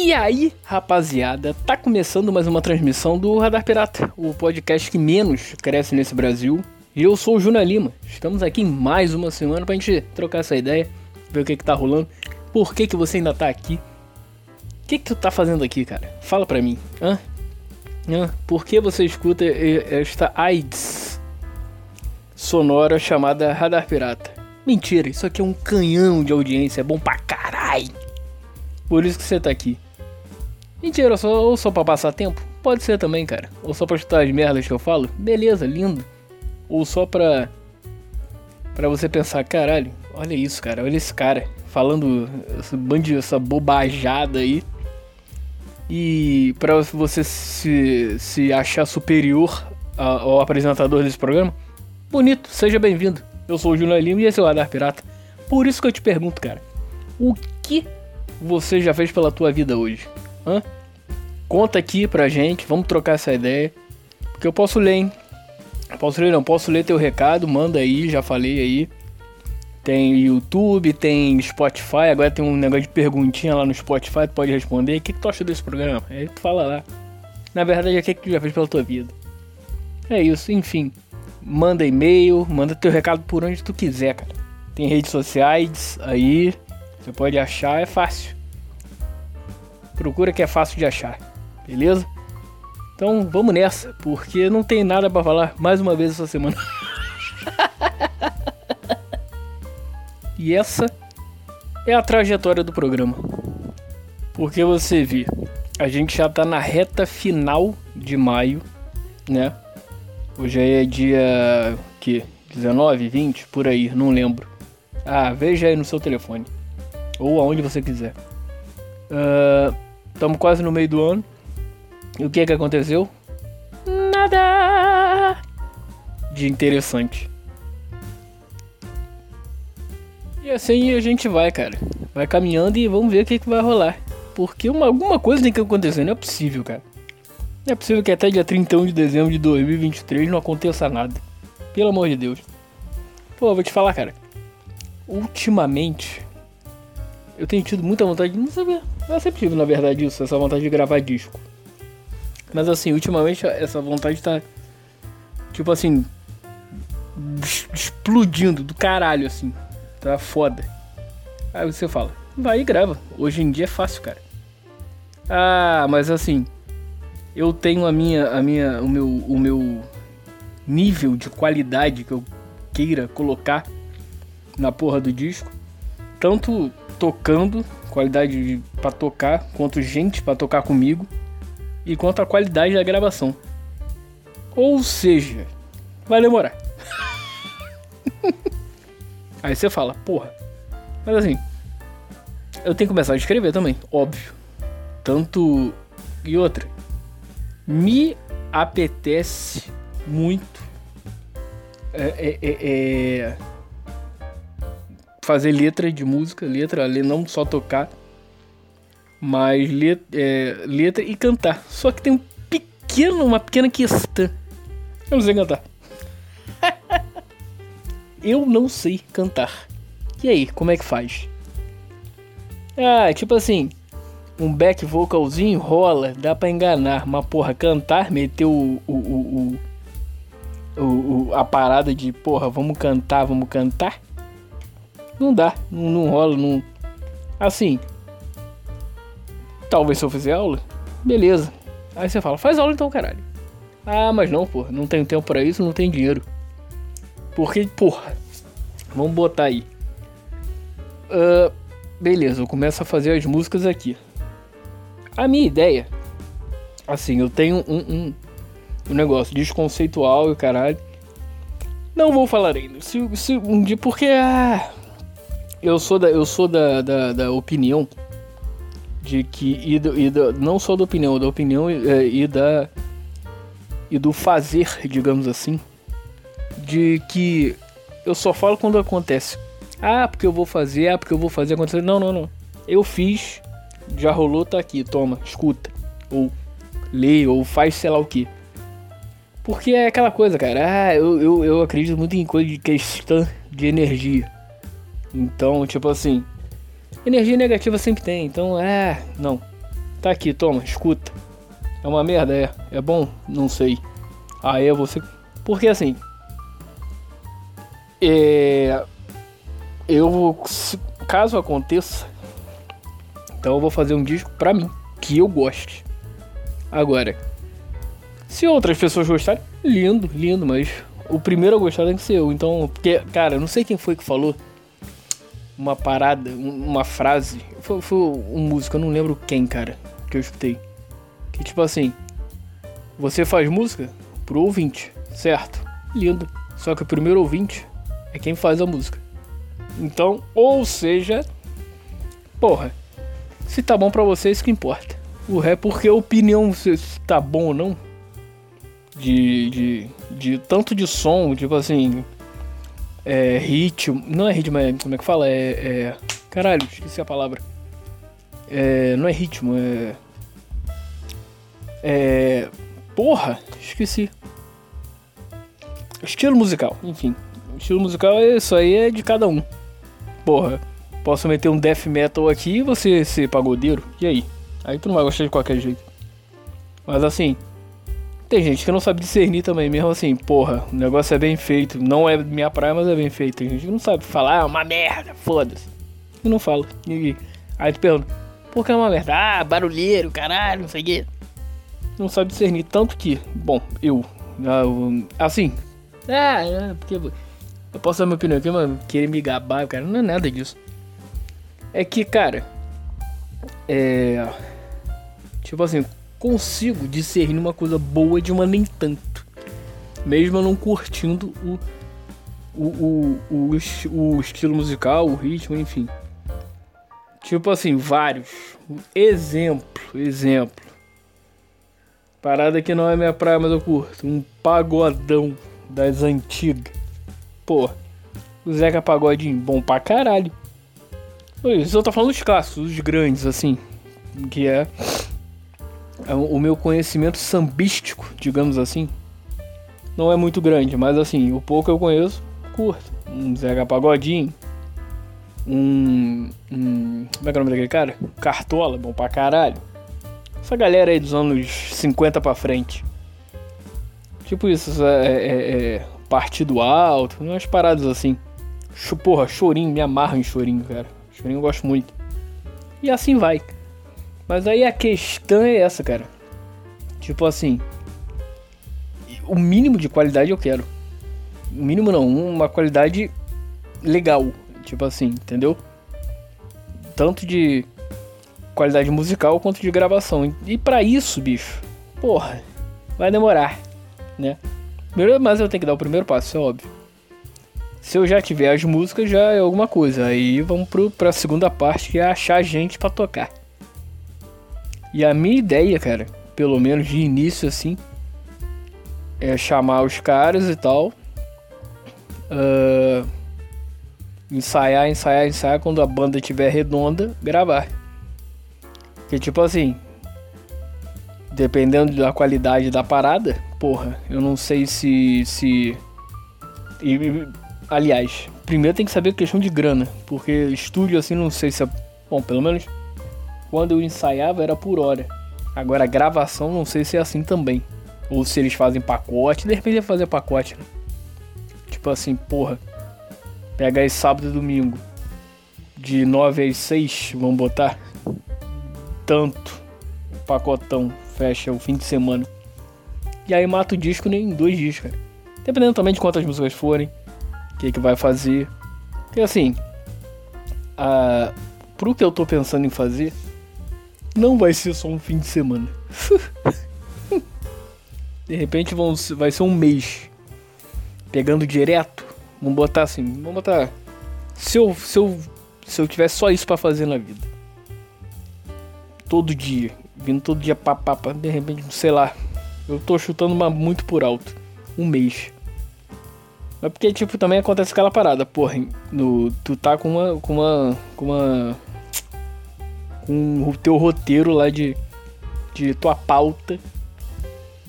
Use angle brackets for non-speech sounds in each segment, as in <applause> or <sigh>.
E aí, rapaziada, tá começando mais uma transmissão do Radar Pirata, o podcast que menos cresce nesse Brasil. E eu sou o Juna Lima. Estamos aqui em mais uma semana pra gente trocar essa ideia, ver o que que tá rolando. Por que que você ainda tá aqui? O que que tu tá fazendo aqui, cara? Fala pra mim. Hã? Hã? Por que você escuta esta AIDS sonora chamada Radar Pirata? Mentira, isso aqui é um canhão de audiência, é bom pra caralho. Por isso que você tá aqui. Mentira, só, ou só pra passar tempo? Pode ser também, cara. Ou só pra escutar as merdas que eu falo? Beleza, lindo. Ou só pra. pra você pensar, caralho, olha isso, cara, olha esse cara falando esse bando essa bobajada aí. E pra você se, se achar superior ao apresentador desse programa, bonito, seja bem-vindo. Eu sou o Júnior Lima e esse é o Radar Pirata. Por isso que eu te pergunto, cara, o que você já fez pela tua vida hoje? Hã? Conta aqui pra gente, vamos trocar essa ideia. Porque eu posso ler, hein? Posso ler, não, posso ler teu recado, manda aí, já falei aí. Tem YouTube, tem Spotify, agora tem um negócio de perguntinha lá no Spotify, tu pode responder. O que, que tu acha desse programa? Aí tu fala lá. Na verdade, o que, que tu já fez pela tua vida? É isso, enfim. Manda e-mail, manda teu recado por onde tu quiser, cara. Tem redes sociais aí, você pode achar, é fácil. Procura que é fácil de achar, beleza? Então vamos nessa, porque não tem nada para falar mais uma vez essa semana. <laughs> e essa é a trajetória do programa. Porque você vê, a gente já tá na reta final de maio, né? Hoje é dia que 19, 20, por aí, não lembro. Ah, veja aí no seu telefone ou aonde você quiser. Estamos quase no meio do ano. E o que é que aconteceu? Nada de interessante. E assim a gente vai, cara. Vai caminhando e vamos ver o que, que vai rolar. Porque uma, alguma coisa tem que acontecer, não é possível, cara. Não é possível que até dia 31 de dezembro de 2023 não aconteça nada. Pelo amor de Deus. Pô, vou te falar, cara. Ultimamente, eu tenho tido muita vontade de não saber. Eu sempre tive, na verdade, isso, essa vontade de gravar disco. Mas assim, ultimamente essa vontade tá. Tipo assim. Explodindo do caralho, assim. Tá foda. Aí você fala, vai e grava. Hoje em dia é fácil, cara. Ah, mas assim. Eu tenho a minha. a minha. o meu. o meu nível de qualidade que eu queira colocar na porra do disco. Tanto tocando, qualidade para tocar, quanto gente para tocar comigo e quanto a qualidade da gravação. Ou seja, vai demorar. <laughs> Aí você fala, porra. Mas assim, eu tenho que começar a escrever também, óbvio. Tanto e outra. Me apetece muito é, é, é, é fazer letra de música, letra, não só tocar, mas letra, é, letra e cantar. Só que tem um pequeno, uma pequena questão. Eu não sei cantar. <laughs> eu não sei cantar. E aí, como é que faz? Ah, tipo assim, um back vocalzinho rola, dá pra enganar. Mas porra, cantar, meter o, o, o, o, o a parada de porra, vamos cantar, vamos cantar. Não dá, não, não rola, não. Assim. Talvez se eu fizer aula, beleza. Aí você fala, faz aula então, caralho. Ah, mas não, porra, não tenho tempo para isso, não tenho dinheiro. Porque, porra, vamos botar aí. Uh, beleza, eu começo a fazer as músicas aqui. A minha ideia, assim, eu tenho um, um, um negócio desconceitual e caralho. Não vou falar ainda. Se, se um dia, porque ah, eu sou da, eu sou da, da, da opinião de que e, do, e do, não só da opinião, da opinião e, é, e da e do fazer, digamos assim, de que eu só falo quando acontece. Ah, porque eu vou fazer, ah, porque eu vou fazer acontecer. Não, não, não. Eu fiz, já rolou, tá aqui, toma, escuta. Ou lê, ou faz sei lá o que. Porque é aquela coisa, cara. Ah, eu, eu, eu acredito muito em coisa de questão de energia. Então, tipo assim, energia negativa sempre tem. Então, é, não. Tá aqui, toma, escuta. É uma merda, é. É bom? Não sei. Aí é você. Porque assim. É. Eu vou. Caso aconteça. Então eu vou fazer um disco pra mim. Que eu goste. Agora. Se outras pessoas gostarem, lindo, lindo, mas o primeiro a gostar tem que ser eu. Então, porque, cara, não sei quem foi que falou uma parada, uma frase. Foi, foi um músico, eu não lembro quem, cara, que eu escutei. Que tipo assim, você faz música pro ouvinte, certo? Lindo. Só que o primeiro ouvinte é quem faz a música. Então, ou seja, porra, se tá bom pra você, isso que importa. O ré, porque a opinião se tá bom ou não, de, de, de tanto de som, tipo assim, é, ritmo, não é ritmo, é, como é que fala? É, é, caralho, esqueci a palavra. É, não é ritmo, é, é, porra, esqueci. Estilo musical, enfim. Estilo musical, é isso aí é de cada um. Porra, posso meter um death metal aqui e você ser pagodeiro, e aí? Aí tu não vai gostar de qualquer jeito. Mas assim, tem gente que não sabe discernir também, mesmo assim, porra, o negócio é bem feito. Não é minha praia, mas é bem feito. Tem gente que não sabe falar, ah, é uma merda, foda-se. E não fala. E aí tu pergunta, por que é uma merda? Ah, barulheiro, caralho, não sei o quê. Não sabe discernir, tanto que, bom, eu, ah, assim, ah, é, porque eu posso dar minha opinião aqui, mas querer me gabar, cara, não é nada disso. É que, cara, é. Tipo assim, consigo discernir uma coisa boa de uma nem tanto. Mesmo eu não curtindo o, o, o, o, o estilo musical, o ritmo, enfim. Tipo assim, vários. Exemplo, exemplo. Parada que não é minha praia, mas eu curto. Um pagodão das antigas. Pô, o Zeca Pagodinho, bom pra caralho. Isso eu tô falando dos clássicos, os grandes, assim. Que é o meu conhecimento sambístico, digamos assim, não é muito grande, mas assim, o pouco eu conheço, curto. Um Zeca Pagodinho, um, um. Como é que é o nome daquele cara? Cartola, bom pra caralho. Essa galera aí dos anos 50 pra frente. Tipo isso, é, é, é partido alto, umas paradas assim. Porra, chorinho, me amarro em chorinho, cara. Chorinho eu gosto muito. E assim vai. Mas aí a questão é essa, cara. Tipo assim, o mínimo de qualidade eu quero. O mínimo não, uma qualidade legal, tipo assim, entendeu? Tanto de qualidade musical quanto de gravação. E para isso, bicho, porra, vai demorar, né? Mas eu tenho que dar o primeiro passo, é óbvio. Se eu já tiver as músicas, já é alguma coisa. Aí vamos pro, pra segunda parte, que é achar gente para tocar. E a minha ideia, cara, pelo menos de início assim, é chamar os caras e tal. Uh, ensaiar, ensaiar, ensaiar. Quando a banda estiver redonda, gravar. Que tipo assim, dependendo da qualidade da parada, porra, eu não sei se. se. E, aliás, primeiro tem que saber a questão de grana. Porque estúdio assim não sei se é. Bom, pelo menos quando eu ensaiava era por hora. Agora gravação não sei se é assim também. Ou se eles fazem pacote, de repente ia fazer pacote, né? Tipo assim, porra. Pega aí sábado e domingo. De 9 às 6, vamos botar. Tanto. Pacotão. Fecha o fim de semana. E aí mata o disco em dois dias, cara. Dependendo também de quantas músicas forem. O que, que vai fazer. Porque assim. A, pro que eu tô pensando em fazer não vai ser só um fim de semana. <laughs> de repente vão, vai ser um mês. Pegando direto. Vamos botar assim. Vamos botar. Se eu, se eu, se eu tivesse só isso para fazer na vida. Todo dia. Vindo todo dia pá, pá, pá, De repente, sei lá. Eu tô chutando uma muito por alto. Um mês. Mas porque, tipo, também acontece aquela parada, porra. No, tu tá com uma. com uma. com uma com o teu roteiro lá de, de tua pauta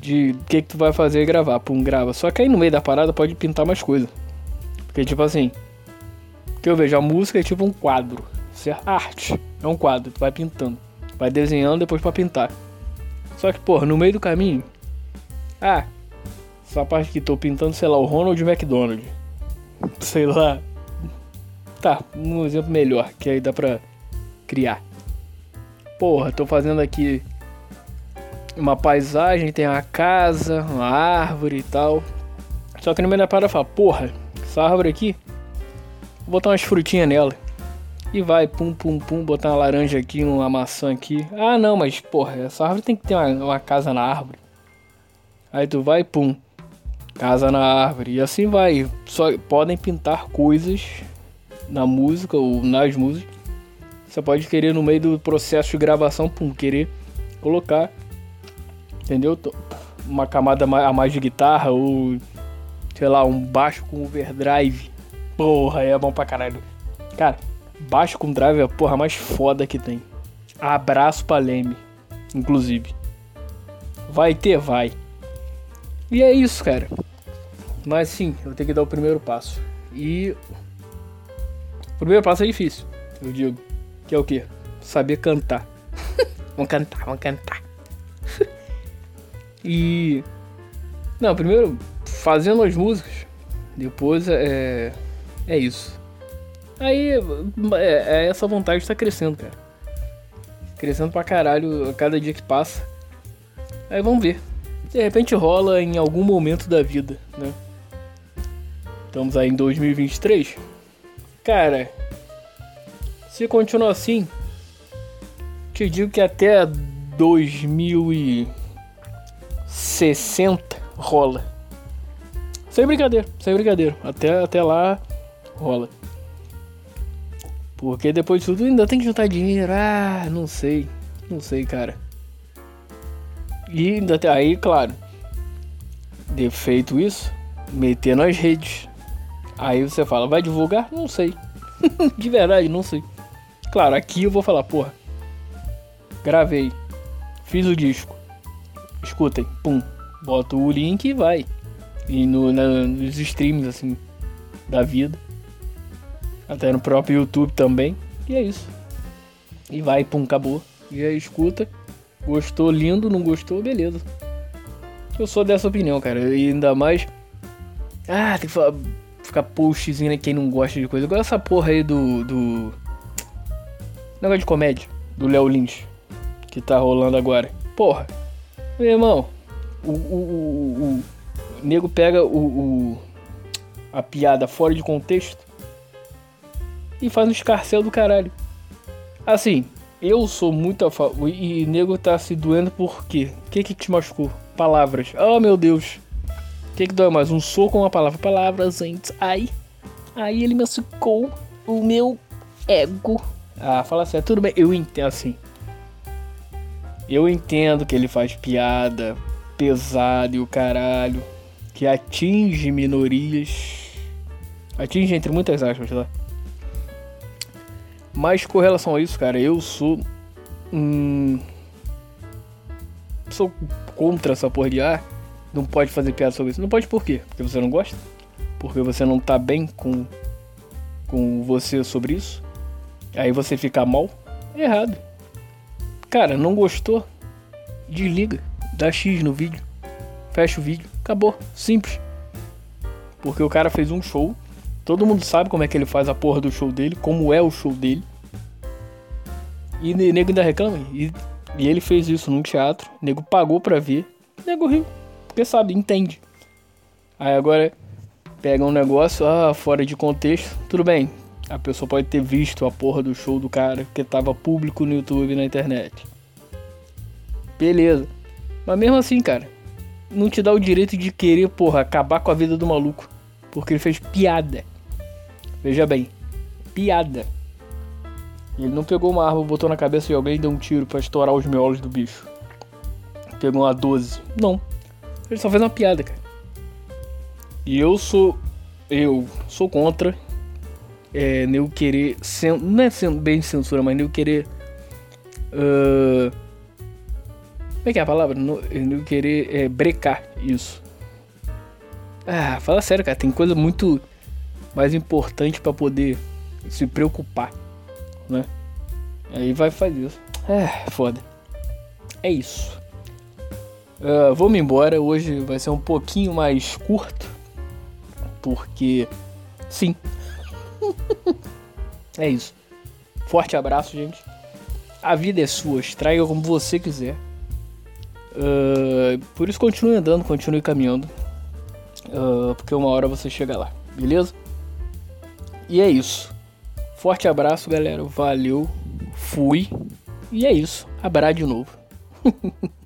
de o que, que tu vai fazer e gravar. Pum, grava. Só que aí no meio da parada pode pintar mais coisa. Porque tipo assim, que eu vejo, a música é tipo um quadro. É arte. É um quadro, vai pintando. Vai desenhando depois pra pintar. Só que, porra, no meio do caminho. Ah, essa parte que tô pintando, sei lá, o Ronald McDonald. <laughs> Sei lá. Tá, um exemplo melhor, que aí dá pra criar. Porra, tô fazendo aqui uma paisagem, tem uma casa, uma árvore e tal. Só que no meio da parada fala, porra, essa árvore aqui, vou botar umas frutinhas nela. E vai, pum, pum, pum, botar uma laranja aqui, uma maçã aqui. Ah, não, mas porra, essa árvore tem que ter uma, uma casa na árvore. Aí tu vai, pum, casa na árvore. E assim vai. Só podem pintar coisas na música ou nas músicas. Você pode querer no meio do processo de gravação, pum, querer colocar entendeu? Uma camada a mais de guitarra ou sei lá, um baixo com overdrive. Porra, é bom pra caralho. Cara, baixo com drive é a porra mais foda que tem. Abraço pra Leme, inclusive. Vai ter, vai. E é isso, cara. Mas sim, eu tenho que dar o primeiro passo. E o primeiro passo é difícil, eu digo. Que é o quê? Saber cantar. <laughs> vamos cantar, vamos cantar. <laughs> E. Não, primeiro fazendo as músicas, depois é. É isso. Aí é, é essa vontade está crescendo, cara. Crescendo pra caralho a cada dia que passa. Aí vamos ver. De repente rola em algum momento da vida, né? Estamos aí em 2023. Cara, se continuar assim, te digo que até 2000 e 60 rola. Sem brincadeira, sem brincadeira. Até, até lá rola. Porque depois de tudo ainda tem que juntar dinheiro. Ah, não sei. Não sei, cara. E ainda tem, aí, claro. De feito isso, meter nas redes. Aí você fala, vai divulgar? Não sei. <laughs> de verdade, não sei. Claro, aqui eu vou falar, porra. Gravei. Fiz o disco escutem, pum, boto o link e vai. E no, na, nos streams, assim, da vida. Até no próprio YouTube também. E é isso. E vai, pum, acabou. E aí escuta. Gostou, lindo, não gostou, beleza. Eu sou dessa opinião, cara. E ainda mais. Ah, tem que falar, ficar postzinho né, quem não gosta de coisa. Agora essa porra aí do. do. Negócio de comédia. Do Léo Lins. Que tá rolando agora. Porra. Meu irmão, o, o, o, o, nego pega o, a piada fora de contexto e faz um escarcel do caralho. Assim, eu sou muito a favor. E nego tá se doendo por quê? O que que te machucou? Palavras. Oh meu Deus. O que que dói mais? Um soco ou uma palavra? Palavras, gente. Ai. Aí ele machucou o meu ego. Ah, fala sério. Tudo bem. Eu entendo assim. Eu entendo que ele faz piada pesada e o caralho, que atinge minorias. Atinge entre muitas aspas, tá? Mas com relação a isso, cara, eu sou. Hum, sou contra essa porra de ah, não pode fazer piada sobre isso. Não pode por quê? Porque você não gosta? Porque você não tá bem com, com você sobre isso? Aí você fica mal? Errado. Cara, não gostou? Desliga. Dá X no vídeo. Fecha o vídeo. Acabou. Simples. Porque o cara fez um show. Todo mundo sabe como é que ele faz a porra do show dele. Como é o show dele. E nego ainda reclama. E, e ele fez isso num teatro. Nego pagou pra ver. Nego riu. Porque sabe, entende. Aí agora pega um negócio ah, fora de contexto. Tudo bem. A pessoa pode ter visto a porra do show do cara que tava público no YouTube na internet. Beleza. Mas mesmo assim, cara, não te dá o direito de querer, porra, acabar com a vida do maluco. Porque ele fez piada. Veja bem, piada. Ele não pegou uma arma, botou na cabeça de alguém e deu um tiro para estourar os miolos do bicho. Pegou uma 12. Não. Ele só fez uma piada, cara. E eu sou. Eu sou contra é, nego querer. Sen, não é sendo bem censura, mas nego querer. Uh, como é que é a palavra? Nego querer é, brecar isso. Ah, fala sério, cara. Tem coisa muito mais importante para poder se preocupar, né? Aí vai fazer isso. É, foda. É isso. Uh, vou me embora. Hoje vai ser um pouquinho mais curto. Porque. Sim. <laughs> é isso. Forte abraço, gente. A vida é sua. Estraga como você quiser. Uh, por isso continue andando, continue caminhando. Uh, porque uma hora você chega lá, beleza? E é isso. Forte abraço, galera. Valeu. Fui. E é isso. Abraço de novo. <laughs>